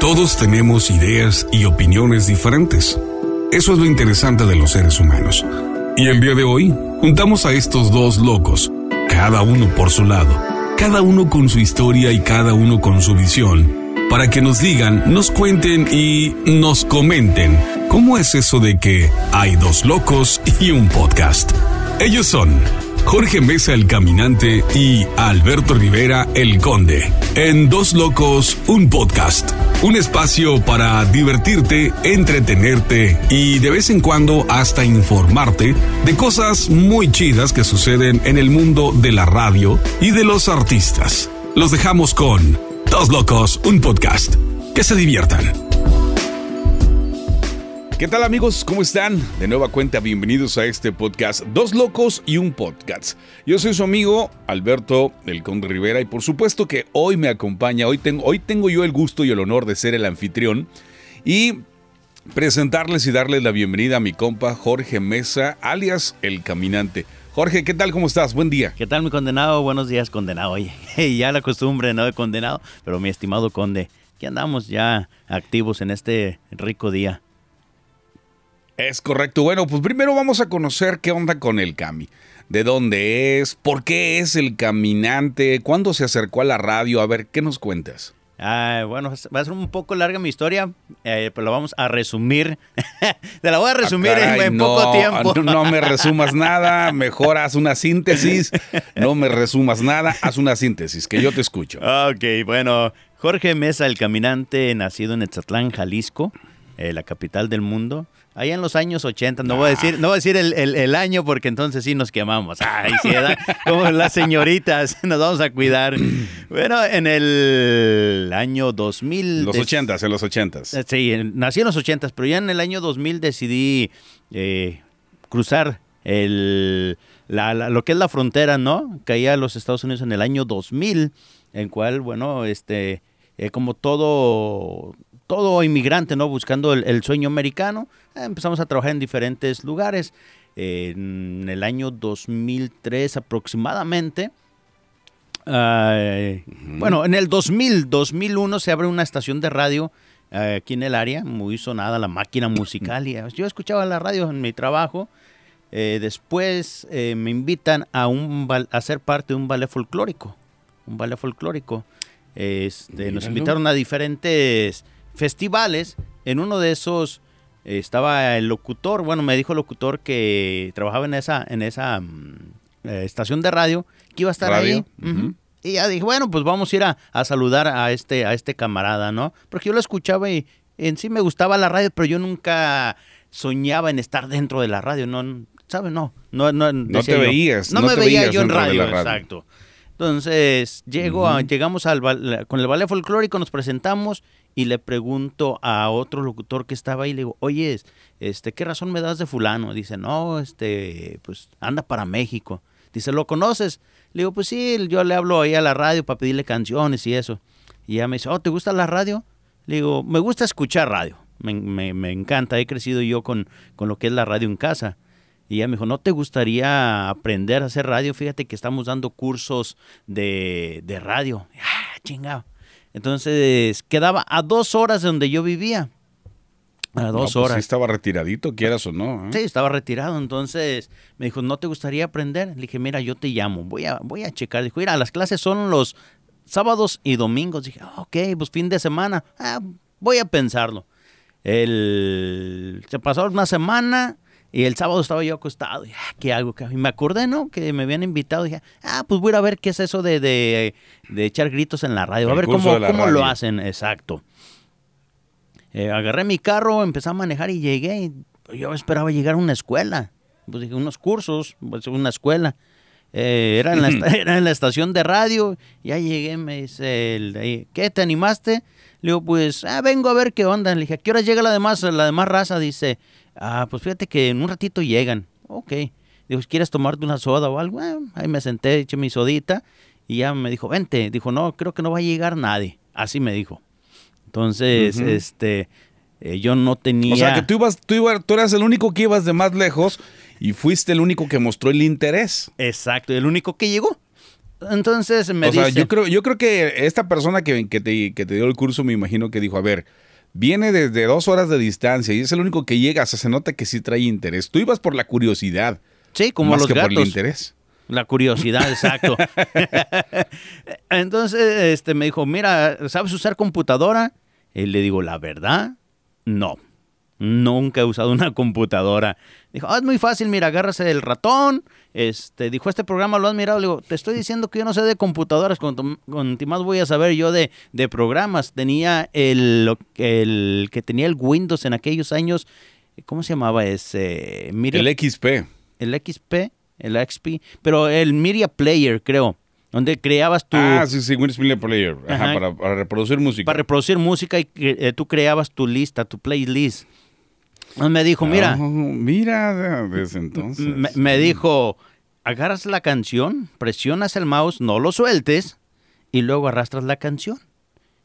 Todos tenemos ideas y opiniones diferentes. Eso es lo interesante de los seres humanos. Y el día de hoy, juntamos a estos dos locos, cada uno por su lado, cada uno con su historia y cada uno con su visión, para que nos digan, nos cuenten y nos comenten cómo es eso de que hay dos locos y un podcast. Ellos son Jorge Mesa el Caminante y Alberto Rivera el Conde. En Dos Locos, un podcast. Un espacio para divertirte, entretenerte y de vez en cuando hasta informarte de cosas muy chidas que suceden en el mundo de la radio y de los artistas. Los dejamos con Dos Locos, un podcast. Que se diviertan. ¿Qué tal amigos? ¿Cómo están? De nueva cuenta, bienvenidos a este podcast Dos Locos y un Podcast. Yo soy su amigo Alberto El Conde Rivera y por supuesto que hoy me acompaña, hoy tengo, hoy tengo yo el gusto y el honor de ser el anfitrión y presentarles y darles la bienvenida a mi compa Jorge Mesa, alias El Caminante. Jorge, ¿qué tal? ¿Cómo estás? Buen día. ¿Qué tal mi condenado? Buenos días condenado. Oye, ya la costumbre, ¿no? De condenado, pero mi estimado conde, que andamos ya activos en este rico día. Es correcto. Bueno, pues primero vamos a conocer qué onda con el Cami. ¿De dónde es? ¿Por qué es el caminante? ¿Cuándo se acercó a la radio? A ver, ¿qué nos cuentas? Ah, bueno, va a ser un poco larga mi historia, eh, pero la vamos a resumir. Te la voy a resumir Ah, caray, en, no, poco tiempo. No, no me resumas nada, mejor haz una síntesis. No me resumas nada, haz una síntesis, que yo te escucho. Ok, bueno, Jorge Mesa, el caminante, nacido en Etzatlán, Jalisco, eh, la capital del mundo. Allá en los años 80, no voy a decir, no voy a decir el, el- el año porque entonces sí nos quemamos. Ay, sí. Como las señoritas, nos vamos a cuidar. Bueno, en el año 2000. Los des- ochentas, en los ochentas. Eh, Sí, nací en los 80, pero ya en el año 2000 decidí eh, cruzar el, la- la- lo que es la frontera, ¿no? Caía a los Estados Unidos en el año 2000, en cual, bueno, este, eh, como todo, todo inmigrante, ¿no? Buscando el, el sueño americano, eh, empezamos a trabajar en diferentes lugares. Eh, en el año 2003 aproximadamente, Ay, Bueno, en el 2000, 2001 se abre una estación de radio eh, aquí en el área, muy sonada, la máquina musical. Y eh, yo escuchaba la radio en mi trabajo. Eh, después eh, me invitan a, un, a ser parte de un ballet folclórico. Un ballet folclórico. Este, nos invitaron a diferentes festivales. En uno de esos eh, estaba el locutor, bueno, me dijo el locutor que trabajaba en esa, en esa mm, eh, estación de radio, que iba a estar Radio, ahí. Y ya dije, bueno, pues vamos a ir a, a saludar a este, a este camarada, ¿no? Porque yo lo escuchaba y en sí me gustaba la radio, pero yo nunca soñaba en estar dentro de la radio, ¿no? ¿Sabes? No, no, no. decía te yo. veías, No, no me te veía yo en radio, exacto. Entonces, llego a- llegamos al con el ballet folclórico, nos presentamos y le pregunto a otro locutor que estaba ahí, le digo, oye, este, ¿qué razón me das de fulano? Dice, no, este, pues anda para México. Dice, ¿lo conoces? Le digo, pues sí, yo le hablo ahí a la radio para pedirle canciones y eso. Y ella me dice, oh, ¿te gusta la radio? Le digo, me gusta escuchar radio. Me, me- me encanta, he crecido yo con, con lo que es la radio en casa. Y ella me dijo, ¿no te gustaría aprender a hacer radio? Fíjate que estamos dando cursos de, de radio. Ah, chingado. Entonces, quedaba a dos horas de donde yo vivía. A No, dos pues horas. sí estaba retiradito, quieras o no. ¿eh? Sí, estaba retirado. Entonces me dijo, ¿no te gustaría aprender? Le dije, mira, yo te llamo, voy a, voy a checar. Dijo, mira, las clases son los sábados y domingos. Dije, "Ah, ok, pues fin de semana. Ah, voy a pensarlo. El... Se pasó una semana y el sábado estaba yo acostado. Y, ah, ¿Qué hago? Y me acordé, ¿no? Que me habían invitado. dije, ah, pues voy a ir a ver qué es eso de, de, de echar gritos en la radio. A ver cómo, cómo lo hacen. Exacto. Eh, agarré mi carro, empecé a manejar y llegué. y Yo esperaba llegar a una escuela. Pues dije, unos cursos, pues una escuela. Eh, era, en la, era en la estación de radio. Ya llegué, me dice, el ¿qué? ¿Te animaste? Le digo, pues, ah, vengo a ver qué onda. Le dije, ¿a qué hora llega la demás, la demás raza? Dice, ah, pues fíjate que en un ratito llegan. Ok. Dijo, ¿quieres tomarte una soda o algo? Ah, ahí me senté, eché mi sodita. Y ya me dijo, vente. Dijo, no, creo que no va a llegar nadie. Así me dijo. Entonces, este, eh, yo no tenía... O sea, que tú, ibas, tú, ibas, tú eras el único que ibas de más lejos y fuiste el único que mostró el interés. Exacto, el único que llegó. Entonces me o sea, dice... yo creo, yo creo que esta persona que, que, te, que te dio el curso, me imagino que dijo, a ver, viene desde dos horas de distancia y es el único que llega, o sea, se nota que sí trae interés. Tú ibas por la curiosidad. Sí, como más los que gatos. por el interés. La curiosidad, exacto. Entonces, este me dijo, mira, ¿sabes usar computadora? Y le digo, la verdad, no. Nunca he usado una computadora. Dijo, ah, es muy fácil, mira, agarras el ratón. Este, dijo, este programa lo has mirado. Le digo, te estoy diciendo que yo no sé de computadoras, con, con ti más voy a saber yo de, de programas. Tenía el, que tenía el Windows en aquellos años, ¿cómo se llamaba ese? Media- El XP. el XP, el XP, pero el Media Player, creo, donde creabas tu... Ah, sí, sí, Windows Media Player. Ajá, Ajá. para, para reproducir música. para reproducir música y eh, tú creabas tu lista, tu playlist. Me dijo, mira, Oh, mira, desde entonces. me, me dijo, agarras la canción, presionas el mouse, no lo sueltes y luego arrastras la canción.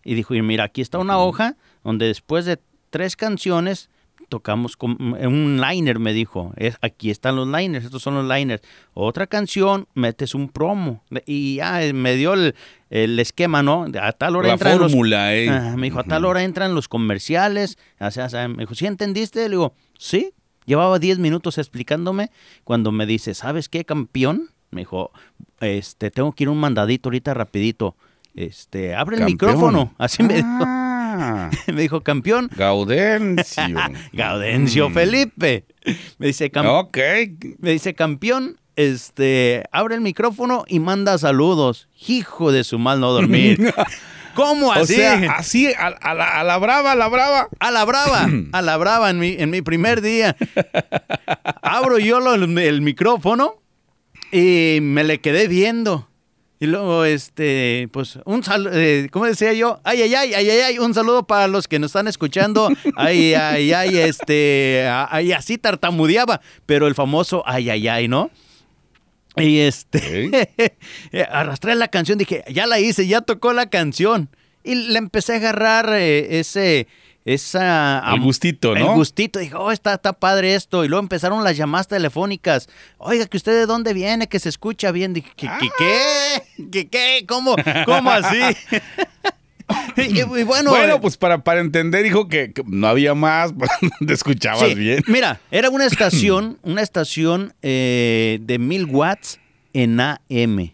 Y dijo, y mira, aquí está una hoja donde después de tres canciones tocamos con un liner, me dijo. Es, aquí están los liners, estos son los liners. Otra canción, metes un promo. Y ya eh, me dio el, el esquema, ¿no? A tal hora La entran los- fórmula, eh. Ajá, me dijo, a tal hora entran los comerciales. O sea, o sea, me dijo, ¿sí entendiste? Le digo, sí. Llevaba 10 minutos explicándome cuando me dice, ¿sabes qué, campeón? Me dijo, este, tengo que ir un mandadito ahorita rapidito. Este, abre el Campeón. micrófono. Así me dijo. Ah, Me dijo, campeón. Gaudencio. Gaudencio Mm. Felipe. Me dice, cam- Ok. me dice, campeón, este, abre el micrófono y manda saludos. Hijo de su mal no dormir. ¿Cómo O así? sea, así, a, a la, a la brava, a la brava. A la brava, a la brava en mi, en mi primer día. Abro yo lo- el, micrófono y me le quedé viendo. Y luego, este, pues, un saludo, ¿cómo decía yo? Ay, ay, ay, ay, ay, ay, un saludo para los que nos están escuchando. Ay, ay, ay, este, ay, así tartamudeaba, pero el famoso ay, ay, ay, ¿no? Y este, arrastré la canción, dije, ya la hice, ya tocó la canción. Y le empecé a agarrar eh, ese, esa... El gustito, El ¿no? gustito, dije, oh, está, está padre esto. Y luego empezaron las llamadas telefónicas. Oiga, que usted de dónde viene, que se escucha bien. Dije, ¿qué? ¿Qué? ¿Qué? ¿Qué? qué? ¿Cómo? ¿Cómo así? y, y bueno, Bueno, eh, pues para, para entender, dijo que, que no había más, te escuchabas sí, bien. Mira, era una estación, una estación eh, de mil watts en AM.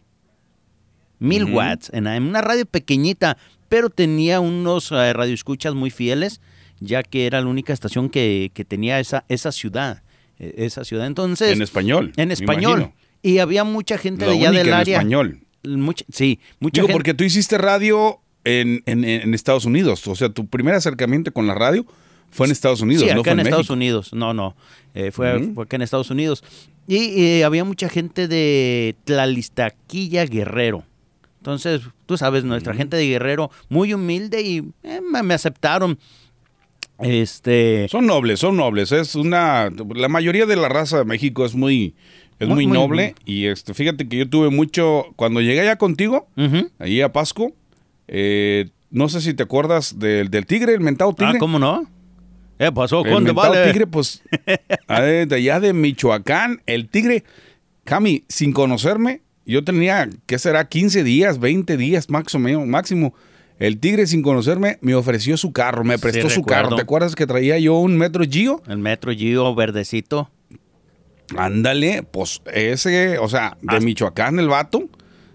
Mil Ujú. watts en AM. Una radio pequeñita, pero tenía unos eh, radioescuchas muy fieles, ya que era la única estación que, que tenía esa, esa ciudad. eh, Esa ciudad. Entonces. En español. En español. Y había mucha gente de allá del en área. español. Mucha- sí, mucha Digo, gente. porque tú hiciste radio en, en- en Estados Unidos. O sea, tu primer acercamiento con la radio fue en Estados Unidos, Sí, no acá fue en, en, Estados. Unidos. No, no. eh, fue, Ujú. fue acá en Estados Unidos. Y eh, había mucha gente de Tlalistaquilla Guerrero. Entonces, tú sabes, nuestra gente de Guerrero, muy humilde y eh, me, aceptaron. Este. Son nobles, son nobles. Es una. La mayoría de la raza de México es muy. Es Muy- muy, muy- noble. Y este, fíjate que yo tuve mucho. Cuando llegué allá contigo, ujú. ahí a Pasco, eh, no sé si te acuerdas del, del tigre, el mentado tigre. Ah, ¿cómo no? ¿Qué pasó? El ¿Cuándo mentado vale? tigre, pues, ah, de allá de Michoacán, el tigre, Cami, sin conocerme, yo tenía, ¿qué será? 15 días, 20 días máximo, máximo. El tigre, sin conocerme, me ofreció su carro, me Sí, prestó su recuerdo. carro. ¿Te acuerdas que traía yo un metro Gio? El metro Gio verdecito. Ándale, pues ese, o sea, de Hasta- Michoacán el vato.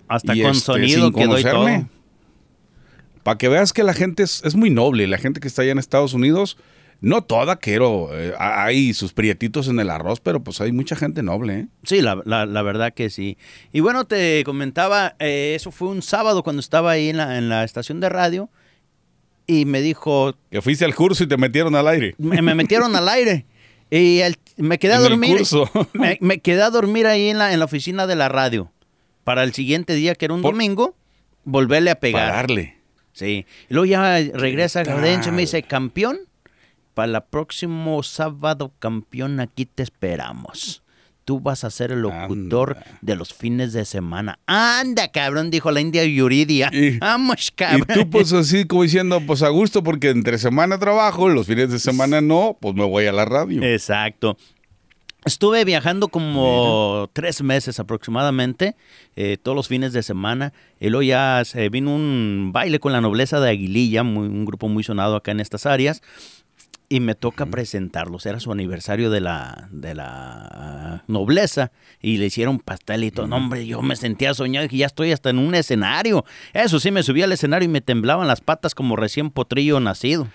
Hasta y, con este, sonido sin quedó y todo. Para que veas que la gente es, es muy noble, la gente que está allá en Estados Unidos, no toda, quiero, eh, hay sus prietitos en el arroz, pero pues hay mucha gente noble, ¿eh? Sí, la, la- la verdad que sí. Y bueno, te comentaba, eh, eso fue un sábado cuando estaba ahí en la, en la estación de radio y me dijo, Que fuiste al curso y te metieron al aire. me, me metieron al aire y el- me quedé a dormir. curso. Me, me quedé a dormir ahí en la, en la oficina de la radio para el siguiente día, que era un Por- domingo, volverle a Para pegar. darle. Sí. Y luego ya regresa? Gaudencio y me dice, campeón, para el próximo sábado, campeón, aquí te esperamos. Tú vas a ser el locutor Anda. de los fines de semana. Anda, cabrón, dijo la India Yuridia. Y- Vamos, Y cabrón. tú pues así como diciendo, pues a gusto, porque entre semana trabajo, los fines de semana no, pues me voy a la radio. Exacto. Estuve viajando como tres meses aproximadamente, eh, todos los fines de semana. Y luego ya se vino un baile con la nobleza de Aguililla, un grupo muy sonado acá en estas áreas. Y me toca presentarlos. Era su aniversario de la, de la nobleza. Y le hicieron pastel y todo. No, hombre, yo me sentía soñado y ya estoy hasta en un escenario. Eso sí, me subí al escenario y me temblaban las patas como recién potrillo nacido.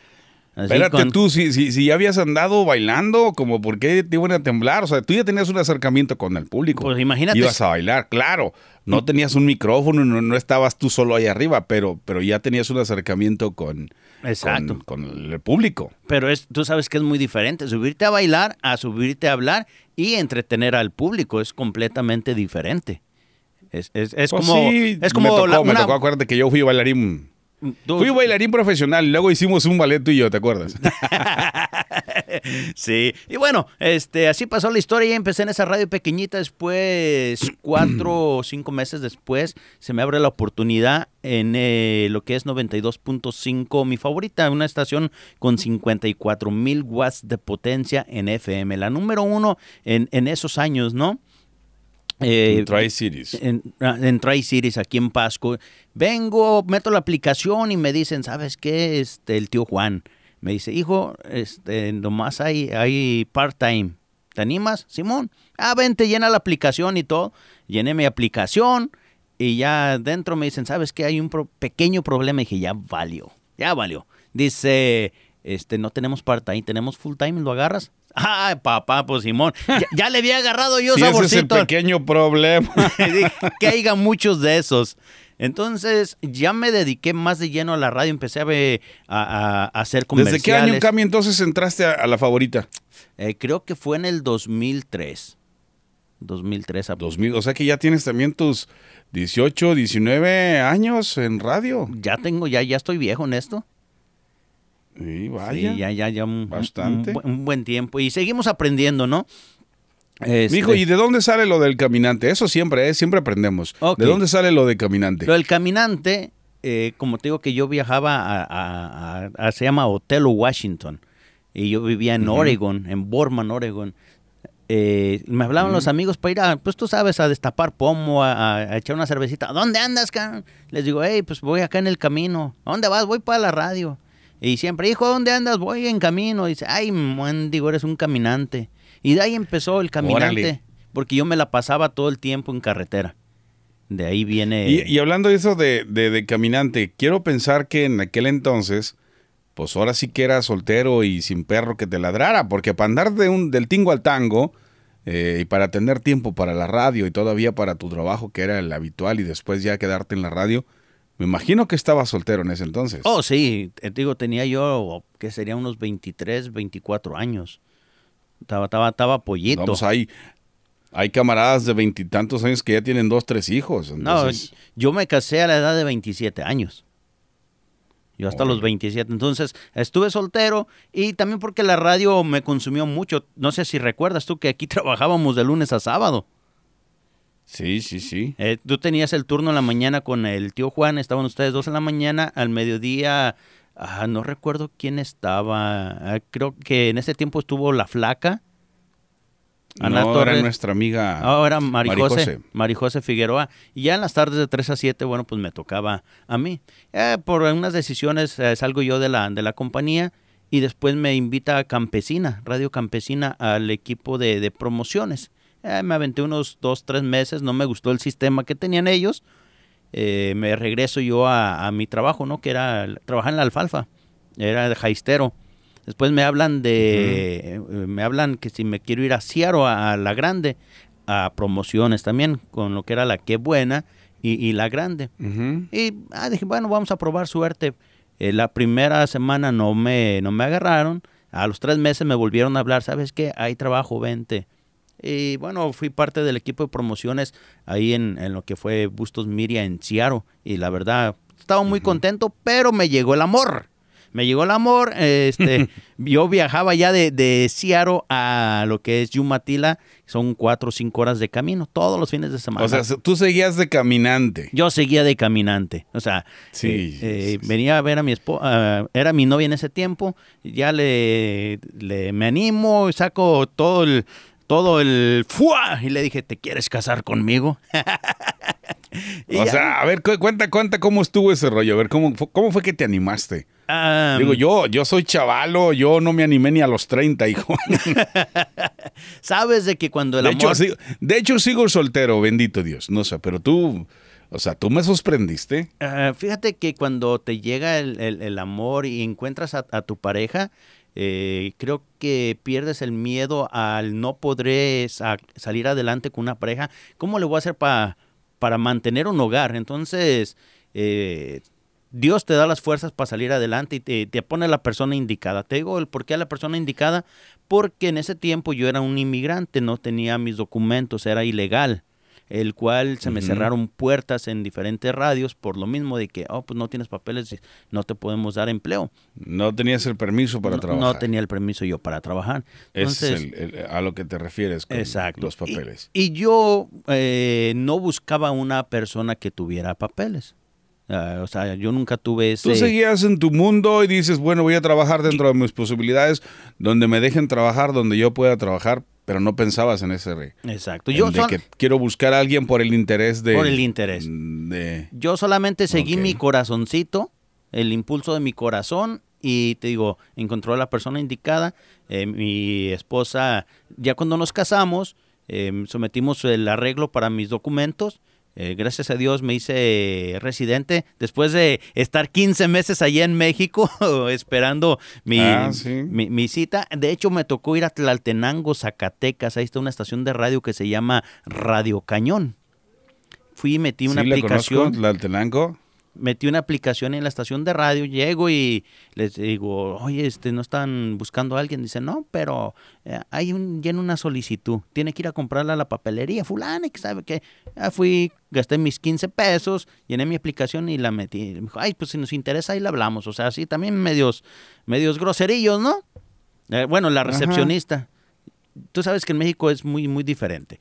Espérate tú, si, si, si, ya habías andado bailando, como por qué te iban a temblar, o sea, tú ya tenías un acercamiento con el público. Pues imagínate. Ibas a bailar, claro. No tenías un micrófono, no, estabas tú solo ahí arriba, pero, pero ya tenías un acercamiento con, Exacto. con, el público. Pero es, tú sabes que es muy diferente, subirte a bailar a subirte a hablar y entretener al público es completamente diferente. Es, es, es Pues como... sí, es como me tocó, la- me una- tocó, acuérdate que yo fui bailarín. Tú- Fui bailarín profesional, luego hicimos un ballet tú y yo, ¿te acuerdas? Sí, y bueno, este, así pasó la historia. Ya empecé en esa radio pequeñita. Después, cuatro o cinco meses después, se me abre la oportunidad en eh, lo que es 92.5, mi favorita, una estación con 54 mil watts de potencia en FM. La número uno en, en esos años, ¿no? Eh, Tri-Cities. en, en Tri-Cities, aquí en Pasco. Vengo, meto la aplicación y me dicen, ¿sabes qué? Este, el tío Juan me dice, hijo, este, nomás hay, hay part-time. ¿Te animas, Simón? Ah, vente, llena la aplicación y todo. Llené mi aplicación y ya dentro me dicen, ¿sabes qué? Hay un pro- pequeño problema. Y dije, ya valió, ya valió. Dice, este, no tenemos part-time, tenemos full-time, ¿lo agarras? Ay, papá, pues Simón, ya, ya le había agarrado yo Sí, ese es el saborcito. pequeño problema. Que haya muchos de esos. Entonces ya me dediqué más de lleno a la radio, empecé a, ve- a- a- a hacer comerciales. ¿Desde qué año, Cami, entonces entraste a, a la favorita? Eh, creo que fue en el 2003. 2003. a- 2000, o sea que ya tienes también tus 18, 19 años en radio. Ya tengo, ya, ya estoy viejo en esto. Sí, vaya. Sí, ya, ya, ya un, Bastante. un bu- un buen tiempo. Y seguimos aprendiendo, ¿no? Este, Mijo, ¿y de dónde sale lo del caminante? Eso siempre, ¿eh? siempre aprendemos. ¿De dónde sale lo de caminante? Lo del caminante, eh, como te digo que yo viajaba a, a- a- a- se llama Otelo, Washington, y yo vivía en Oregon, en Borman, Oregon. Eh, me hablaban los amigos para ir a, pues tú sabes, a destapar pomo, a, echar una cervecita. ¿A dónde andas, cabrón? Les digo, hey, pues voy acá en el camino. ¿A dónde vas? Voy para la radio. Y siempre, hijo, ¿a dónde andas? Voy en camino. dice, ay, digo, eres un caminante. Y de ahí empezó el caminante, Órale. porque yo me la pasaba todo el tiempo en carretera. De ahí viene... Y, y hablando de eso de, de- de caminante, quiero pensar que en aquel entonces, pues ahora sí que era soltero y sin perro que te ladrara, porque para andar de un, del tingo al tango eh, y para tener tiempo para la radio y todavía para tu trabajo que era el habitual y después ya quedarte en la radio, me imagino que estabas soltero en ese entonces. Oh, sí, te digo, tenía yo, que sería unos 23, 24 años. Estaba, estaba, estaba pollito. Vamos, hay, hay camaradas de veintitantos años que ya tienen dos, tres hijos. no, yo me casé a la edad de 27 años. Yo hasta los Órale. 27. Entonces, estuve soltero y también porque la radio me consumió mucho. No sé si recuerdas tú que aquí trabajábamos de lunes a sábado. Sí, sí, sí. Eh, tú tenías el turno en la mañana con el tío Juan, estaban ustedes dos en la mañana, al mediodía, ah, no recuerdo quién estaba, ah, creo que en ese tiempo estuvo la flaca. Ana no, Torres. era nuestra amiga. Ahora Marijose, Marijose. Marijose Figueroa. Y ya en las tardes de 3 a 7, bueno, pues me tocaba a mí. Eh, por unas decisiones eh, salgo yo de la, de la compañía y después me invita a Campesina, Radio Campesina, al equipo de, de promociones. Eh, me aventé unos dos, tres meses, no me gustó el sistema que tenían ellos. Eh, me regreso yo a, a mi trabajo, ¿no? Que era trabajar en la alfalfa. Era de jaistero. Después me hablan de, eh, me hablan que si me quiero ir a Ciaro, a, a la grande, a promociones también, con lo que era la que buena y, y la grande. Y ah, dije, bueno, vamos a probar suerte. Eh, la primera semana no me, no me agarraron. A los tres meses me volvieron a hablar, ¿sabes qué? Hay trabajo, vente. Y bueno, fui parte del equipo de promociones ahí en, en lo que fue Bustos Miria en Ciaro. Y la verdad, estaba muy contento, pero me llegó el amor. Me llegó el amor. Este, yo viajaba ya de, de Ciaro a lo que es Yumatila. Son cuatro o cinco horas de camino, todos los fines de semana. O sea, tú seguías de caminante. Yo seguía de caminante, o sea, Sí, eh, eh, sí, sí. venía a ver a mi esposa, era mi novia en ese tiempo, ya le, le- me animo, saco todo el, todo el ¡fua! y le dije, ¿te quieres casar conmigo? O ya. sea, a ver, cuenta, cuenta cómo estuvo ese rollo. A ver, ¿cómo, cómo fue que te animaste? Um, Digo, yo, yo soy chavalo, yo no me animé ni a los 30, hijo. Sabes de que cuando el de amor... Hecho, sigo, de hecho, sigo soltero, bendito Dios. No sé, pero tú, o sea, tú me sorprendiste. Uh, fíjate que cuando te llega el, el, el amor y encuentras a, a tu pareja, eh, creo que pierdes el miedo al no podré sa salir adelante con una pareja. ¿Cómo le voy a hacer para mantener un hogar? Entonces, eh, Dios te da las fuerzas para salir adelante y te, te, pone la persona indicada. Te digo el por qué a la persona indicada, porque en ese tiempo yo era un inmigrante, no tenía mis documentos, era ilegal el cual se me uh -huh. cerraron puertas en diferentes radios por lo mismo de que, oh, pues no tienes papeles, no te podemos dar empleo. No tenías el permiso para no, trabajar. No tenía el permiso yo para trabajar. Entonces, es el, el, a lo que te refieres con exacto. los papeles. Y, y yo eh, no buscaba una persona que tuviera papeles. Uh, o sea, yo nunca tuve ese... Tú seguías en tu mundo y dices, bueno, voy a trabajar dentro de mis posibilidades, donde me dejen trabajar, donde yo pueda trabajar, pero no pensabas en ese rey. Exacto. Yo de son... que quiero buscar a alguien por el interés de... Por el interés. De... Yo solamente seguí okay. mi corazoncito, el impulso de mi corazón y te digo, encontró a la persona indicada. Eh, mi esposa, ya cuando nos casamos, eh, sometimos el arreglo para mis documentos. Eh, gracias a Dios me hice residente después de estar 15 meses allá en México esperando mi, ah, ¿sí? mi, mi, cita. De hecho, me tocó ir a Tlaltenango, Zacatecas. Ahí está una estación de radio que se llama Radio Cañón. Fui y metí una sí, aplicación. Tlaltenango? Metí una aplicación en la estación de radio, llego y les digo, oye, este, ¿no están buscando a alguien? Dice, no, pero eh, hay un, llena una solicitud, tiene que ir a comprarla a la papelería, fulana, que sabe que fui, gasté mis 15 pesos, llené mi aplicación y la metí. Me dijo, ay, pues si nos interesa ahí la hablamos. O sea, sí, también medios, medios groserillos, ¿no? Eh, bueno, la recepcionista. Ajá. Tú sabes que en México es muy, muy diferente.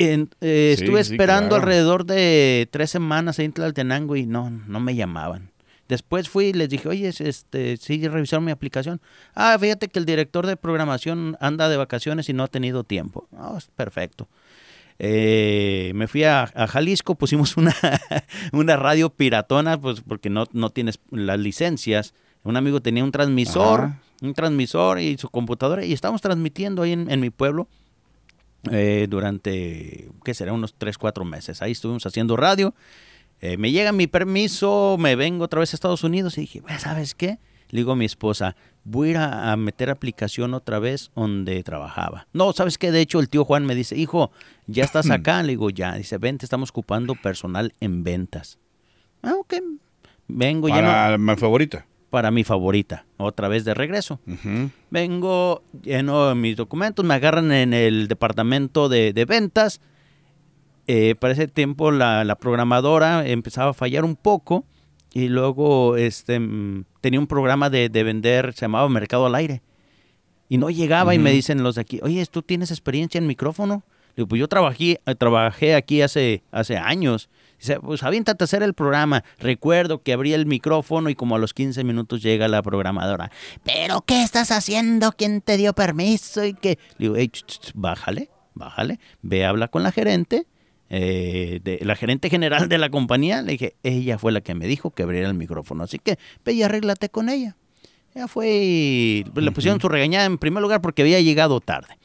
En, eh, sí, estuve esperando claro. alrededor de tres semanas ahí en Tlaltenango y no, no me llamaban. Después fui y les dije, oye, este, sí, revisaron mi aplicación. Ah, fíjate que el director de programación anda de vacaciones y no ha tenido tiempo. Oh, perfecto. Eh, me fui a, a, Jalisco, pusimos una, una radio piratona, pues porque no, no tienes las licencias. Un amigo tenía un transmisor, Ajá. un transmisor y su computadora, y estábamos transmitiendo ahí en, en mi pueblo eh, durante, ¿qué será? Unos 3, 4 meses. Ahí estuvimos haciendo radio. Eh, me llega mi permiso, me vengo otra vez a Estados Unidos y dije, ¿sabes qué? Le digo a mi esposa, voy a ir a, meter aplicación otra vez donde trabajaba. No, ¿sabes qué? De hecho, el tío Juan me dice, hijo, ¿ya estás acá? Le digo, ya. Dice, vente, estamos ocupando personal en ventas. Ah, ok. Vengo Para mi favorita para mi favorita, otra vez de regreso. Uh -huh. Vengo, lleno mis documentos, me agarran en el departamento de, de ventas. Eh, para ese tiempo la, la, programadora empezaba a fallar un poco y luego este, tenía un programa de, de vender, se llamaba Mercado al Aire. Y no llegaba uh -huh. y me dicen los de aquí, oye, ¿tú tienes experiencia en micrófono? Digo, pues yo trabajé, trabajé aquí hace, hace años. Dice, pues aviéntate a hacer el programa. Recuerdo que abrí el micrófono y como a los 15 minutos llega la programadora. ¿Pero qué estás haciendo? ¿Quién te dio permiso? Y que digo, hey, ch, ch, bájale, bájale. Ve, habla con la gerente. Eh, de, la gerente general de la compañía. Le dije, ella fue la que me dijo que abriera el micrófono. Así que ve y arréglate con ella. Ella fue y le pusieron uh -huh. su regañada en primer lugar porque había llegado tarde.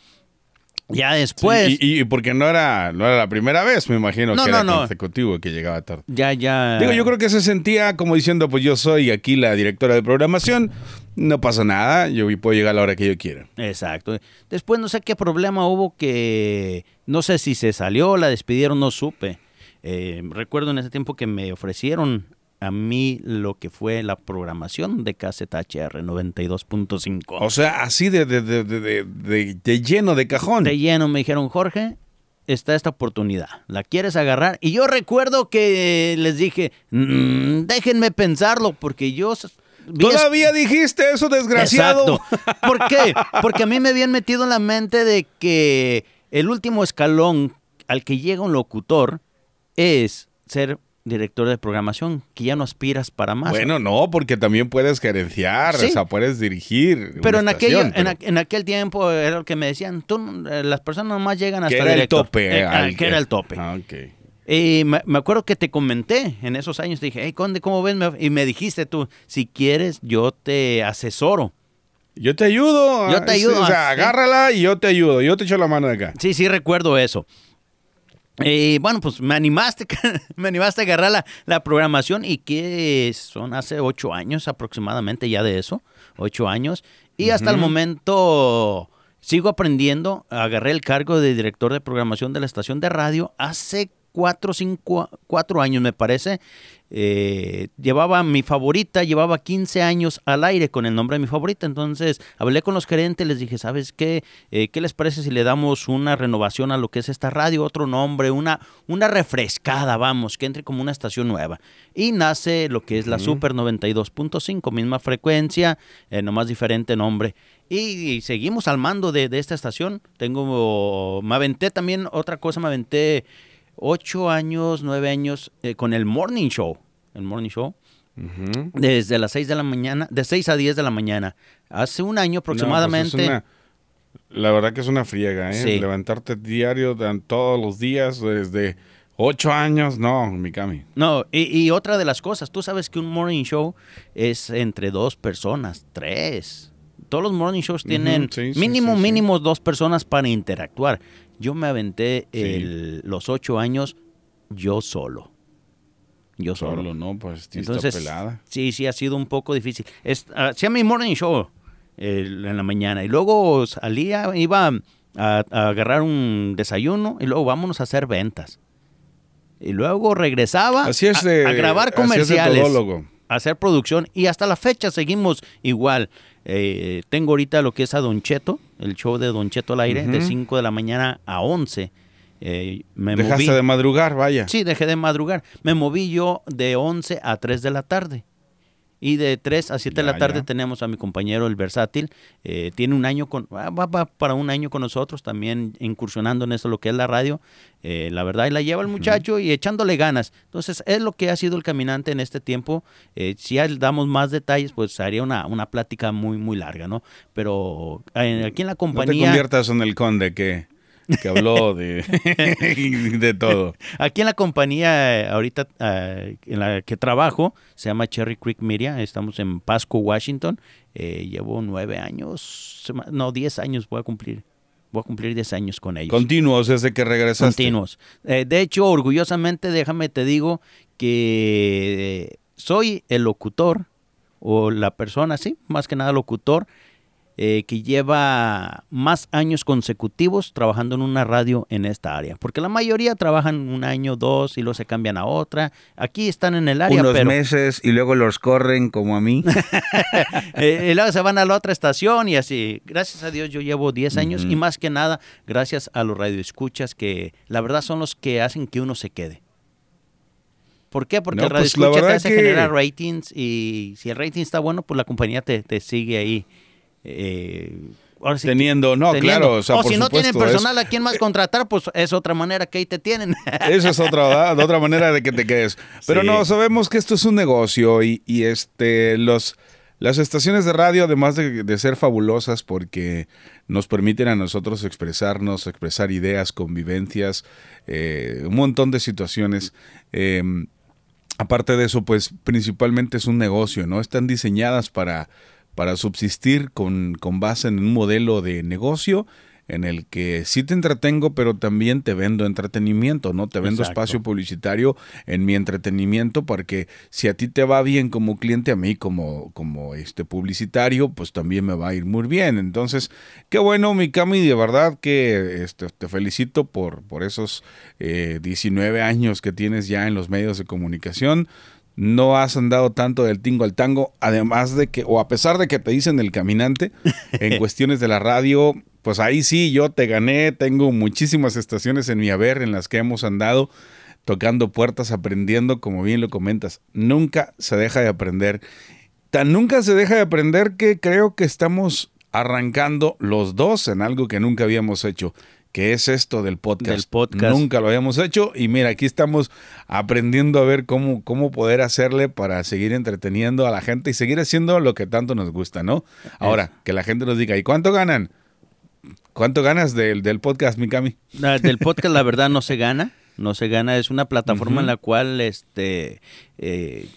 Ya después. Sí, y, y, porque no era, no era la primera vez, me imagino, no, que no, era consecutivo que llegaba tarde. Ya, ya. Digo, yo creo que se sentía como diciendo, pues yo soy aquí la directora de programación, no pasa nada, yo puedo llegar a la hora que yo quiera. Exacto. Después no sé qué problema hubo que, no sé si se salió, la despidieron, no supe. Eh, recuerdo en ese tiempo que me ofrecieron a mí lo que fue la programación de KZHR 92.5. O sea, así de, de, de, de, lleno de cajón. De lleno, me dijeron, Jorge, está esta oportunidad, ¿la quieres agarrar? Y yo recuerdo que les dije, mmm, déjenme pensarlo, porque yo... Todavía dijiste eso, desgraciado. Exacto. ¿Por qué? Porque a mí me habían metido en la mente de que el último escalón al que llega un locutor es ser director de programación, que ya no aspiras para más. Bueno, no, porque también puedes gerenciar, Sí. o sea, puedes dirigir. pero en, estación, en, pero- aqu- en aquel tiempo era lo que me decían, tú, eh, las personas nomás llegan hasta el director". tope. Eh, al que era el tope. Ah, ok. Y me, me acuerdo que te comenté en esos años, te dije, hey, Conde, ¿cómo ves? Y me dijiste tú, si quieres, yo te asesoro. Yo te ayudo. Yo te ah, ayudo, O sea, ah, agárrala y yo te ayudo. Yo te echo la mano de acá. Sí, sí, recuerdo eso. Y bueno, pues me animaste, me animaste a agarrar la, la programación y que son hace ocho años aproximadamente ya de eso, ocho años. Y hasta el momento sigo aprendiendo. Agarré el cargo de director de programación de la estación de radio hace cuatro, cinco, cuatro años me parece. Eh, llevaba mi favorita, llevaba 15 años al aire con el nombre de mi favorita. Entonces hablé con los gerentes, les dije, ¿sabes qué? Eh, ¿Qué les parece si le damos una renovación a lo que es esta radio, otro nombre, una, una refrescada, vamos, que entre como una estación nueva? Y nace lo que es la Ujú. Super 92.5, misma frecuencia, eh, nomás diferente nombre. Y, y seguimos al mando de, de esta estación. Tengo, me aventé también, otra cosa, me aventé ocho años, nueve años eh, con el Morning Show. El Morning Show. Desde las 6 de la mañana, de 6 a 10 de la mañana. Hace un año No, pues aproximadamente. una- la verdad que es una friega, ¿eh? Sí. Levantarte diario todos los días desde ocho años. No, mi Cami. No, y, y otra de las cosas, tú sabes que un morning show es entre dos personas, tres. Todos los morning shows tienen sí, mínimo, sí. mínimo dos personas para interactuar. Yo me aventé Sí. el- los ocho años yo solo. Yo solo. Solo, no, pues Entonces, pelada. sí, sí, ha sido un poco difícil. Es, hacía mi morning show eh, en la mañana y luego salía, iba a, a agarrar un desayuno y luego vámonos a hacer ventas. Y luego regresaba Así es a- de, a, grabar comerciales, a hacer producción y hasta la fecha seguimos igual. Eh, tengo ahorita lo que es a Don Cheto, el show de Don Cheto al aire, de Ujú. 5 de la mañana a 11. Eh, me Dejaste moví- de madrugar, vaya. Sí, dejé de madrugar. Me moví yo de 11 a 3 de la tarde. Y de 3 a 7 de la tarde ya. tenemos a mi compañero el Versátil. Eh, tiene un año con, ah, va, va para un año con nosotros, también incursionando en eso, lo que es la radio. Eh, la verdad, y la lleva el muchacho y echándole ganas. Entonces, es lo que ha sido el caminante en este tiempo. Eh, si ya damos más detalles, pues haría una, una plática muy, muy larga, ¿no? Pero eh, aquí en la No te compañía... conviertas en el conde que, que habló de, de todo. Aquí en la compañía eh, ahorita eh, en la que trabajo, se llama Cherry Creek Media, estamos en Pasco, Washington. Eh, llevo nueve años, no, diez años voy a cumplir. Voy a cumplir diez años con ellos. Continuos desde que regresaste. Continuos. Eh, de hecho, orgullosamente, déjame te digo que soy el locutor o la persona, sí, más que nada locutor, eh, que lleva más años consecutivos trabajando en una radio en esta área. Porque la mayoría trabajan un año, dos y luego se cambian a otra. Aquí están en el área, Unos pero meses y luego los corren como a mí. eh, y luego se van a la otra estación y así. Gracias a Dios yo llevo 10 años y más que nada gracias a los radioescuchas que la verdad son los que hacen que uno se quede. ¿Por qué? Porque No, el pues, te hace que- generar ratings y si el rating está bueno, pues la compañía te, te sigue ahí. Eh, ahora sí que- Teniendo, no, teniendo. claro, o sea, por si no tienen es- personal a quién más contratar, pues es otra manera que ahí te tienen. Esa es otra, otra manera de que te quedes. Pero Sí. no, sabemos que esto es un negocio y, y, este los las estaciones de radio, además de, de ser fabulosas porque nos permiten a nosotros expresarnos, expresar ideas, convivencias, eh, un montón de situaciones. eh, aparte de eso, pues principalmente es un negocio, ¿no? Están diseñadas para, para subsistir con, con base en un modelo de negocio en el que sí te entretengo, pero también te vendo entretenimiento, ¿no? Te vendo Exacto. espacio publicitario en mi entretenimiento porque si a ti te va bien como cliente, a mí como, como este publicitario, pues también me va a ir muy bien. Entonces, qué bueno, mi Cami, de verdad que este, te felicito por, por esos eh, 19 años que tienes ya en los medios de comunicación. No has andado tanto del tingo al tango, además de que, o a pesar de que te dicen el caminante, en cuestiones de la radio, pues ahí sí yo te gané. Tengo muchísimas estaciones en mi haber en las que hemos andado tocando puertas, aprendiendo, como bien lo comentas. Nunca se deja de aprender. Tan nunca se deja de aprender que creo que estamos arrancando los dos en algo que nunca habíamos hecho, ¿Qué es esto del podcast? Del podcast. Nunca lo habíamos hecho y mira, aquí estamos aprendiendo a ver cómo, cómo poder hacerle para seguir entreteniendo a la gente y seguir haciendo lo que tanto nos gusta, ¿no? Ahora, que la gente nos diga, ¿y cuánto ganan? ¿Cuánto ganas del, del podcast, Mikami? La- del podcast la verdad no se gana, no se gana, es una plataforma en la cual este eh,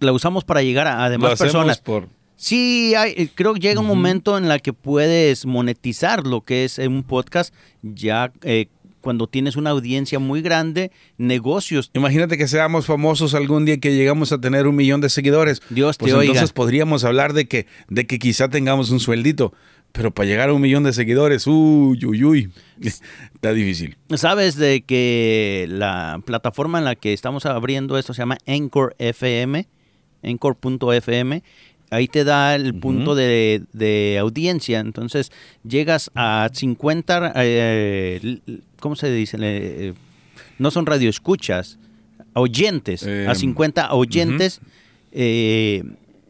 la usamos para llegar a, a demás personas. por... Sí, hay- eh, creo que llega un momento en la que puedes monetizar lo que es eh, un podcast ya eh, cuando tienes una audiencia muy grande, negocios. Imagínate que seamos famosos algún día que llegamos a tener un millón de seguidores. Dios te pues oiga. entonces podríamos hablar de que, de que quizá tengamos un sueldito. Pero para llegar a un millón de seguidores, uy, uy, uy, está difícil. Sabes de que la plataforma en la que estamos abriendo esto se llama Anchor FM, Anchor.fm. Ahí te da el punto de, de audiencia. Entonces llegas a 50, eh, ¿cómo se dice? Eh, no son radioescuchas, oyentes. Eh, a 50 oyentes. eh,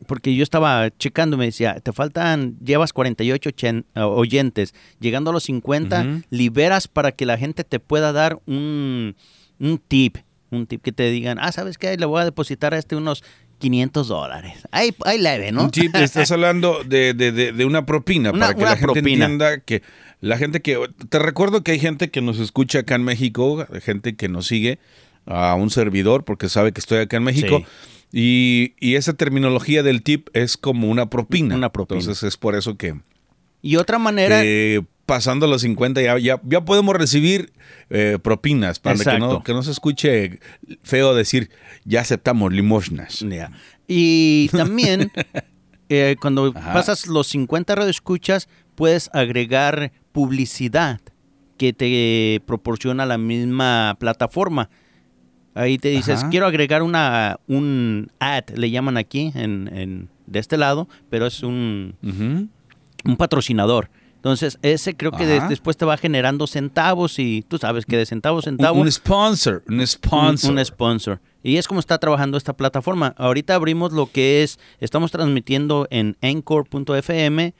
porque yo estaba checando, me decía, te faltan, llevas 48 ochen- eh, oyentes. Llegando a los 50, Ujú. liberas para que la gente te pueda dar un, un tip. Un tip que te digan, ah, ¿sabes qué? Le voy a depositar a este unos 500 dólares. Ahí, ahí leve, ¿no? Un chip, estás hablando de, de- de- de una propina Una- para que la gente propina. entienda que la gente que... Te recuerdo que hay gente que nos escucha acá en México, gente que nos sigue a un servidor porque sabe que estoy acá en México. Sí. Y, y esa terminología del tip es como una propina. Una propina. Entonces es por eso que... Y otra manera, pasando los 50 ya, ya, ya podemos recibir eh, propinas para que no, que no se escuche feo decir ya aceptamos limosnas. Y también, eh, cuando Ajá. pasas los 50 radioescuchas, puedes agregar publicidad que te proporciona la misma plataforma. Ahí te dices, Ajá. quiero agregar una un ad, le llaman aquí en, en- de este lado, pero es un, un patrocinador. Entonces, ese creo que de- después te va generando centavos y tú sabes que de centavo a Un, sponsor, un sponsor. un, un sponsor. Y es como está trabajando esta plataforma. Ahorita abrimos lo que es, estamos transmitiendo en Anchor.fm,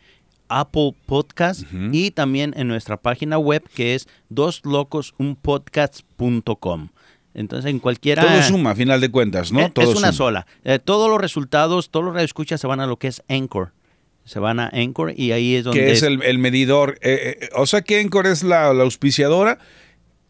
Apple Podcast y también en nuestra página web que es doslocosunpodcast.com. Entonces en cualquiera... Todo suma a final de cuentas, ¿no? Eh, Todo es una suma. sola. Eh, todos los resultados, todos los radioescuchas se van a lo que es Anchor. Se van a Anchor y ahí es donde... Que es el, el medidor. eh, eh, o sea que Encore es la, la auspiciadora.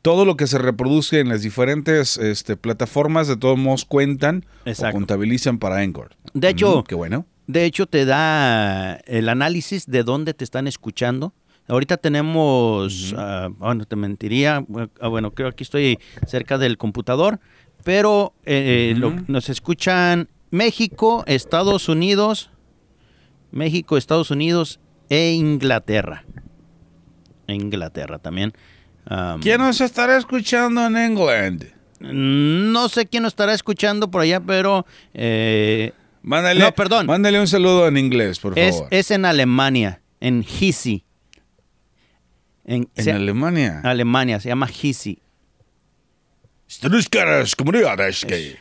Todo lo que se reproduce en las diferentes este, plataformas de todos modos cuentan Exacto. o contabilizan para Encore. De hecho, Mm, qué bueno. De hecho, te da el análisis de dónde te están escuchando. Ahorita tenemos, ah, bueno, te mentiría, ah, bueno, creo que aquí estoy cerca del computador, pero eh, lo- nos escuchan México, Estados Unidos, México, Estados Unidos e Inglaterra. Inglaterra también. Am, ¿Quién nos estará escuchando en England? No sé quién nos estará escuchando por allá, pero eh, Mándale, No, perdón. Mándale un saludo en inglés, por favor. es en Alemania, en Hisi. En, Alemania. Alemania, se llama Hisi. Struscaras, comunidades que-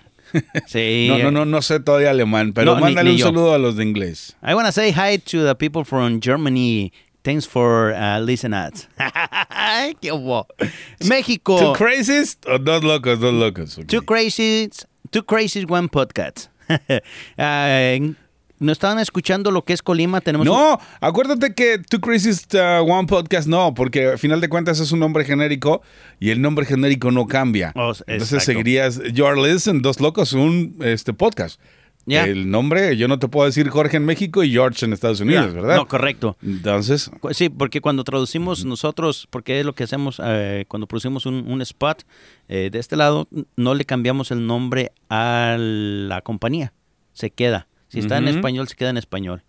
Sí. No, no, no, no sé todavía alemán, pero No, mándale ni un yo. saludo a los de inglés. I want to say hi to the people from Germany. Thanks for uh, listening us. Qué hubo. México. ¿Two crazies o dos locos, dos locos? ok. Two crazies, two crazies, one podcast. Ah, nos estaban escuchando lo que es Colima. Tenemos un- No, acuérdate que Two Crazies uh, One Podcast no, porque al final de cuentas es un nombre genérico y el nombre genérico no cambia. Oh, Entonces exacto. seguirías Your Listen, Dos Locos, un este podcast. El nombre, yo no te puedo decir Jorge en México y George en Estados Unidos, ¿verdad? No, correcto. Entonces, Sí, porque cuando traducimos nosotros, porque es lo que hacemos eh, cuando producimos un, un spot eh, de este lado, no le cambiamos el nombre a la compañía, se queda. Si está en español, se queda en español.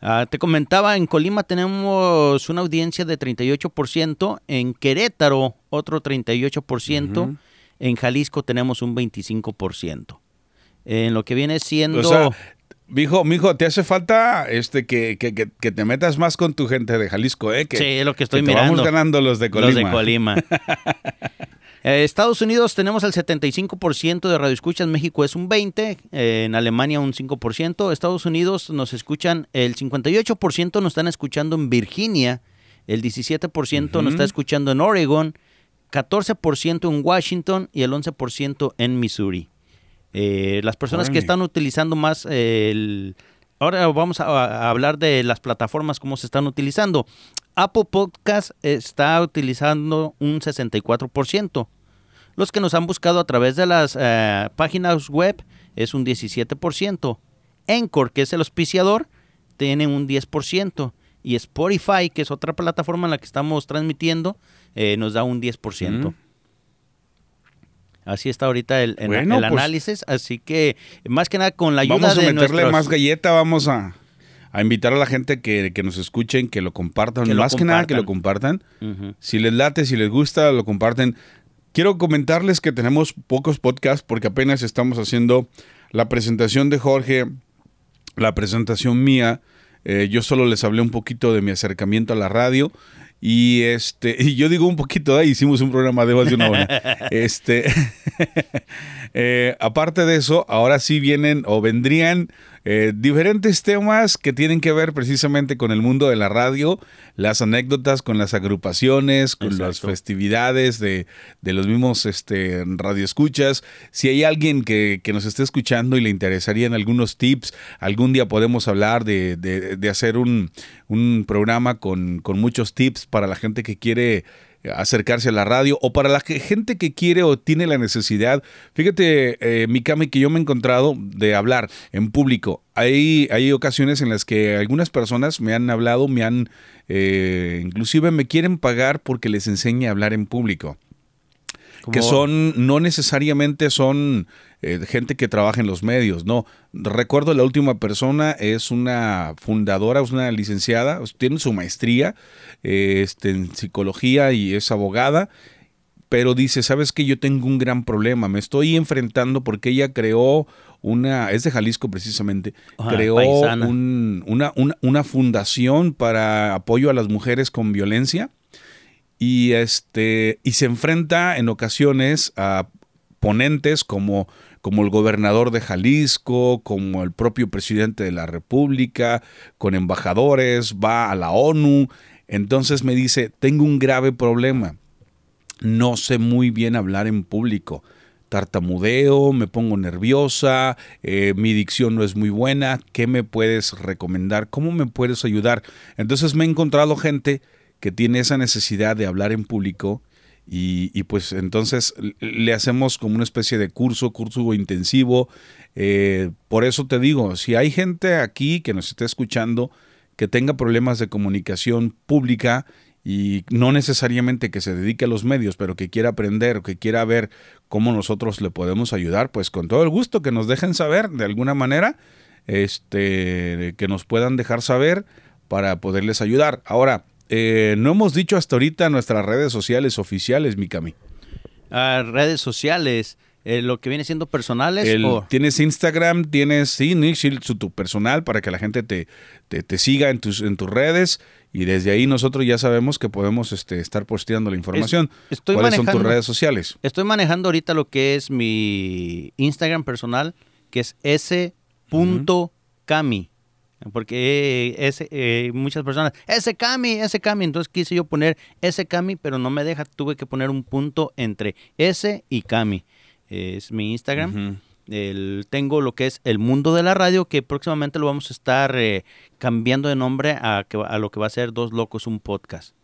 Ah, te comentaba, en Colima tenemos una audiencia de 38%, en Querétaro otro 38%, Ujú. en Jalisco tenemos un 25%. En lo que viene siendo... o sea, mijo, mijo, te hace falta este que, que, que- que te metas más con tu gente de Jalisco, ¿eh? Que, sí, es lo que estoy que mirando. vamos ganando los de Colima. Los de Colima. Eh, Estados Unidos tenemos el 75% de radioescuchas, México es un 20%, eh, en Alemania un 5%, Estados Unidos nos escuchan, el 58% nos están escuchando en Virginia, el 17% nos está escuchando en Oregon, 14% en Washington y el 11% en Missouri. Eh, las personas que están utilizando más el... Ahora vamos a, hablar de las plataformas, cómo se están utilizando. Apple Podcast está utilizando un 64%. Los que nos han buscado a través de las eh, páginas web es un 17%. Encore, que es el auspiciador, tiene un 10%. Y Spotify, que es otra plataforma en la que estamos transmitiendo, eh, nos da un 10%. Así está ahorita el, pues análisis. Así que, más que nada, con la ayuda de Vamos a meterle más galleta, vamos a, invitar a la gente que, nos escuchen, que lo compartan. más que nada, que lo compartan. Si les late, si les gusta, lo comparten. Quiero comentarles que tenemos pocos podcasts porque apenas estamos haciendo la presentación de Jorge, la presentación mía. Eh, yo solo les hablé un poquito de mi acercamiento a la radio. Y este, y yo digo un poquito, hicimos un programa de más de una hora. este, eh, aparte de eso, ahora sí vienen o vendrían eh, diferentes temas que tienen que ver precisamente con el mundo de la radio, las anécdotas con las agrupaciones, con las festividades de, los mismos este, radioescuchas. Si hay alguien que, nos esté escuchando y le interesarían algunos tips, algún día podemos hablar de, hacer un, un programa con, con muchos tips para la gente que quiere acercarse a la radio o para la gente que quiere o tiene la necesidad. Fíjate, eh, Mikami, que yo me he encontrado de hablar en público. Hay, hay ocasiones en las que algunas personas me han hablado, me han, eh, inclusive me quieren pagar porque les enseñe a hablar en público que son, no necesariamente son eh, gente que trabaja en los medios, no. Recuerdo la última persona es una fundadora, es una licenciada, tiene su maestría eh, este, en psicología y es abogada, pero dice, sabes que yo tengo un gran problema, me estoy enfrentando porque ella creó una, es de Jalisco precisamente, creó una, una fundación para apoyo a las mujeres con violencia y este y se enfrenta en ocasiones a ponentes como como el gobernador de Jalisco, como el propio presidente de la República, con embajadores, va a la ONU. Entonces me dice, tengo un grave problema. No sé muy bien hablar en público. Tartamudeo, me pongo nerviosa, eh, mi dicción no es muy buena. ¿Qué me puedes recomendar? ¿Cómo me puedes ayudar? Entonces me he encontrado gente que tiene esa necesidad de hablar en público y, pues entonces le hacemos como una especie de curso, curso intensivo. Eh, por eso te digo, si hay gente aquí que nos esté escuchando que tenga problemas de comunicación pública y no necesariamente que se dedique a los medios, pero que quiera aprender o que quiera ver cómo nosotros le podemos ayudar, pues con todo el gusto que nos dejen saber de alguna manera, este, que nos puedan dejar saber para poderles ayudar. Ahora, eh, no hemos dicho hasta ahorita nuestras redes sociales oficiales, Mikami. Ah, redes sociales, eh, lo que viene siendo personales. Tienes Instagram, tienes sí, tu personal para que la gente te, te, siga en tus, en tus redes y desde ahí nosotros ya sabemos que podemos este, estar posteando la información. ¿Cuáles son tus redes sociales? Estoy manejando ahorita lo que es mi Instagram personal, que es s.cami. Porque ese, eh, muchas personas, ese Cami, ese Cami. Entonces quise yo poner ese Cami, pero no me deja. Tuve que poner un punto entre ese y Cami. es mi Instagram. tengo lo que es El Mundo de la Radio, que próximamente lo vamos a estar eh, cambiando de nombre a, a, lo que va a ser Dos Locos, un podcast.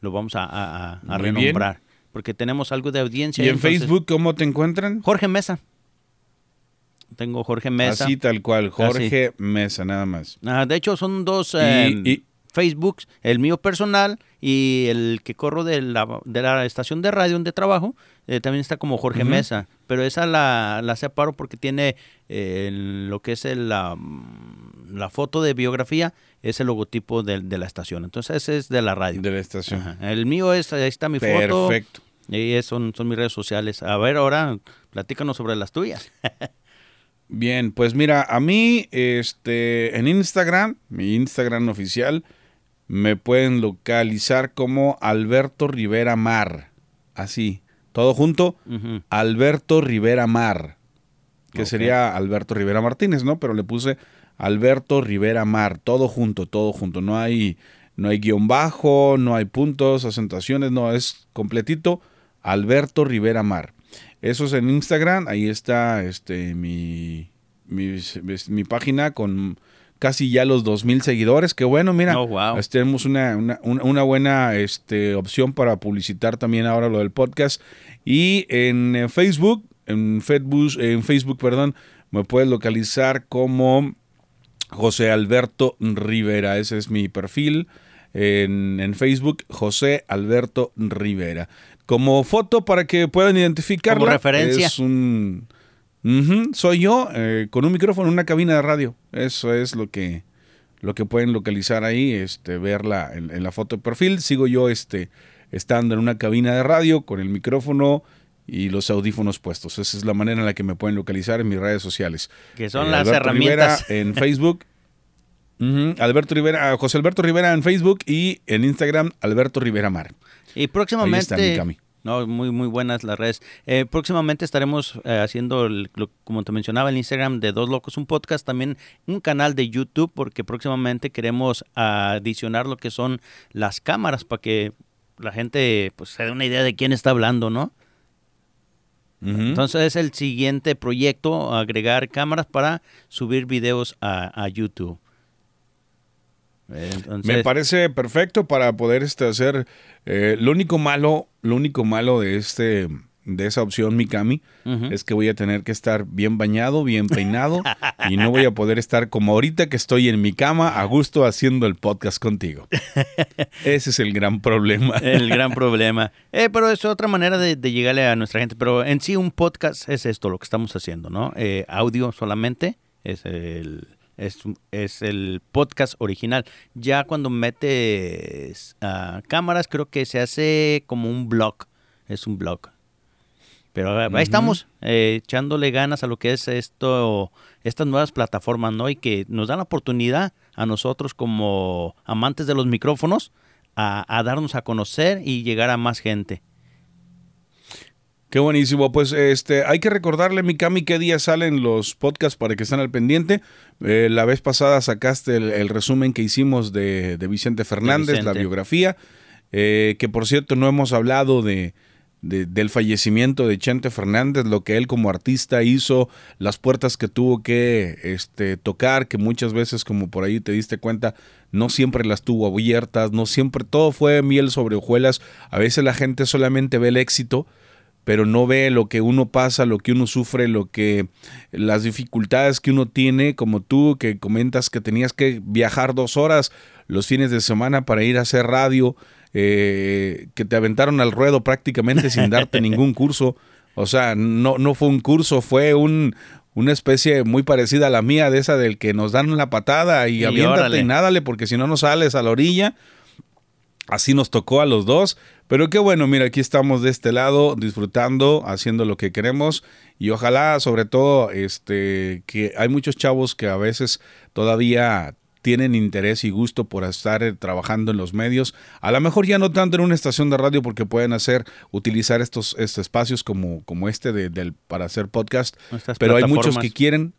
Lo vamos a, renombrar. Porque tenemos algo de audiencia. ¿Y en Facebook cómo te encuentran? Jorge Mesa. Tengo Jorge Mesa. Así tal cual, Jorge Mesa, nada más. Ah, de hecho, son dos eh, Facebooks, el mío personal y el que corro de la, de la estación de radio donde trabajo, eh, también está como Jorge Mesa. Pero esa la, la separo porque tiene eh, lo que es la, la, foto de biografía, es el logotipo de, la estación. Entonces, ese es de la radio. De la estación. El mío es, ahí está mi foto. Perfecto. Y son, son mis redes sociales. A ver, ahora platícanos sobre las tuyas. Bien, pues mira, a mí este, en Instagram, mi Instagram oficial, me pueden localizar como Alberto Rivera Mar. Así, todo junto, Alberto Rivera Mar. Que sería Alberto Rivera Martínez, ¿no? Pero le puse Alberto Rivera Mar, todo junto, todo junto. No hay, no hay guion bajo, no hay puntos, acentuaciones, no, es completito Alberto Rivera Mar. Eso es en Instagram, ahí está este, mi, mi, página con casi ya los 2.000 seguidores. Que bueno, mira, oh, este, tenemos una, una, buena este, opción para publicitar también ahora lo del podcast. Y en Facebook, en Facebook, en Facebook, perdón, me puedes localizar como José Alberto Rivera. Ese es mi perfil. En, en, Facebook, José Alberto Rivera. Como foto para que puedan identificarlo. Como referencia. Es un soy yo eh, con un micrófono en una cabina de radio. Eso es lo que, lo que pueden localizar ahí, este, verla en, la foto de perfil. Sigo yo este, estando en una cabina de radio con el micrófono y los audífonos puestos. Esa es la manera en la que me pueden localizar en mis redes sociales. Que son eh, las herramientas. Rivera en Facebook. Alberto Rivera, José Alberto Rivera en Facebook y en Instagram Alberto Rivera Mar. Y próximamente, no, muy, muy buenas las redes. Eh, próximamente estaremos eh, haciendo, como te mencionaba, el Instagram de Dos Locos, un podcast, también un canal de YouTube, porque próximamente queremos adicionar lo que son las cámaras para que la gente pues, se dé una idea de quién está hablando, ¿no? Entonces es el siguiente proyecto, agregar cámaras para subir videos a, a YouTube. Me parece perfecto para poder este, hacer eh, lo único malo, lo único malo de este de esa opción Mikami es que voy a tener que estar bien bañado, bien peinado y no voy a poder estar como ahorita que estoy en mi cama a gusto haciendo el podcast contigo. Ese es el gran problema. El gran problema. Eh, pero es otra manera de, llegarle a nuestra gente. Pero en sí un podcast es esto lo que estamos haciendo, ¿no? Eh, audio solamente es el es, el podcast original. Ya cuando metes uh, cámaras, creo que se hace como un blog. Es un blog. Pero ahí estamos, eh, echándole ganas a lo que es esto, estas nuevas plataformas, ¿no? Y que nos dan la oportunidad a nosotros como amantes de los micrófonos a, a darnos a conocer y llegar a más gente. Qué buenísimo. Pues este, hay que recordarle, Mikami, qué día salen los podcasts para que estén al pendiente. Eh, la vez pasada sacaste el, resumen que hicimos de, Vicente Fernández, la biografía. Eh, que por cierto, no hemos hablado de, del fallecimiento de Chente Fernández, lo que él como artista hizo, las puertas que tuvo que este, tocar, que muchas veces, como por ahí te diste cuenta, no siempre las tuvo abiertas, no siempre todo fue miel sobre hojuelas. A veces la gente solamente ve el éxito pero no ve lo que uno pasa, lo que uno sufre, lo que las dificultades que uno tiene, como tú que comentas que tenías que viajar dos horas los fines de semana para ir a hacer radio, eh, que te aventaron al ruedo prácticamente sin darte ningún curso. O sea, no, no fue un curso, fue un, una especie muy parecida a la mía, de esa del que nos dan la patada y, y aviéntate y nádale, porque si no no sales a la orilla. Así nos tocó a los dos, pero qué bueno, mira, aquí estamos de este lado disfrutando, haciendo lo que queremos y ojalá sobre todo este que hay muchos chavos que a veces todavía tienen interés y gusto por estar eh, trabajando en los medios. A lo mejor ya no tanto en una estación de radio porque pueden hacer, utilizar estos, estos espacios como, como este de, del, para hacer podcast. pero hay muchos que quieren,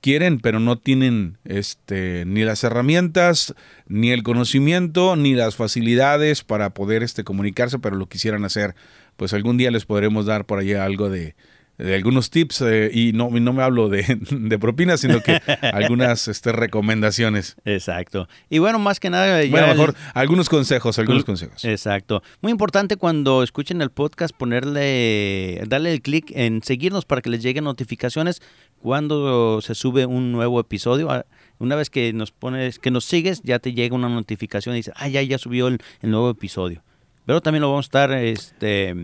quieren, pero no tienen este, ni las herramientas, ni el conocimiento, ni las facilidades para poder este, comunicarse, pero lo quisieran hacer. Pues algún día les podremos dar por allá algo de, de algunos tips eh, y no, no me hablo de, de propinas, sino que algunas este, recomendaciones. Exacto. Y bueno, más que nada... Bueno, mejor algunos consejos, algunos consejos. Exacto. Muy importante cuando escuchen el podcast ponerle, darle el clic en seguirnos para que les lleguen notificaciones cuando se sube un nuevo episodio. Ah, una vez que nos pones, que nos sigues, ya te llega una notificación y dices, ah, ya, ya subió el, el nuevo episodio. Pero también lo vamos a estar este,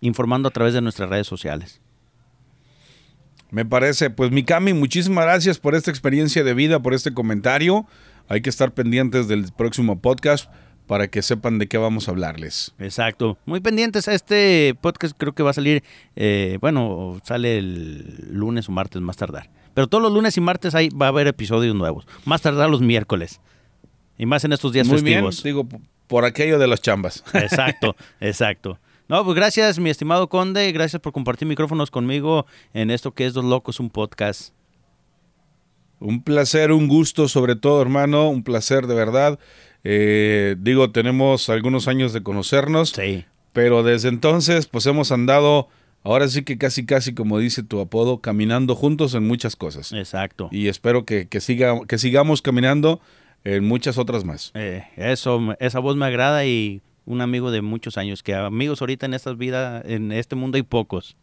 informando a través de nuestras redes sociales. Me parece. Pues Mikami, muchísimas gracias por esta experiencia de vida, por este comentario. Hay que estar pendientes del próximo podcast para que sepan de qué vamos a hablarles. Exacto. Muy pendientes. Este podcast creo que va a salir, eh, bueno, sale el lunes o martes más tardar. Pero todos los lunes y martes ahí va a haber episodios nuevos. Más tardar los miércoles. Y más en estos días Muy festivos. Bien, digo, por aquello de las chambas. Exacto, exacto. No, pues gracias, mi estimado Conde. Gracias por compartir micrófonos conmigo en esto que es Dos Locos, un podcast. Un placer, un gusto sobre todo, hermano. Un placer de verdad. Eh, digo, tenemos algunos años de conocernos, Sí. pero desde entonces pues hemos andado, ahora sí que casi casi como dice tu apodo, caminando juntos en muchas cosas. Exacto. Y espero que, que, siga, que sigamos caminando en muchas otras más. Eh, eso, esa voz me agrada y un amigo de muchos años, que amigos ahorita en esta vida, en este mundo hay pocos.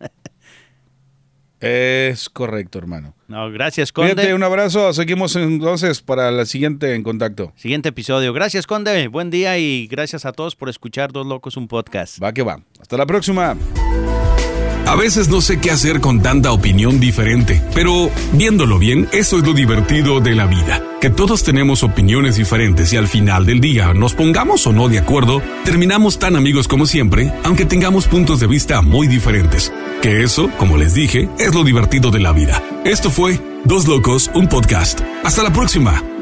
Es correcto, hermano. No, gracias, Conde. Cuídate, un abrazo. Seguimos entonces para la siguiente en contacto. Siguiente episodio. Gracias, Conde. Buen día y gracias a todos por escuchar Dos Locos, un podcast. Va que va. Hasta la próxima. A veces no sé qué hacer con tanta opinión diferente, pero viéndolo bien, eso es lo divertido de la vida. Que todos tenemos opiniones diferentes y al final del día, nos pongamos o no de acuerdo, terminamos tan amigos como siempre, aunque tengamos puntos de vista muy diferentes. Que eso, como les dije, es lo divertido de la vida. Esto fue Dos Locos, un podcast. Hasta la próxima.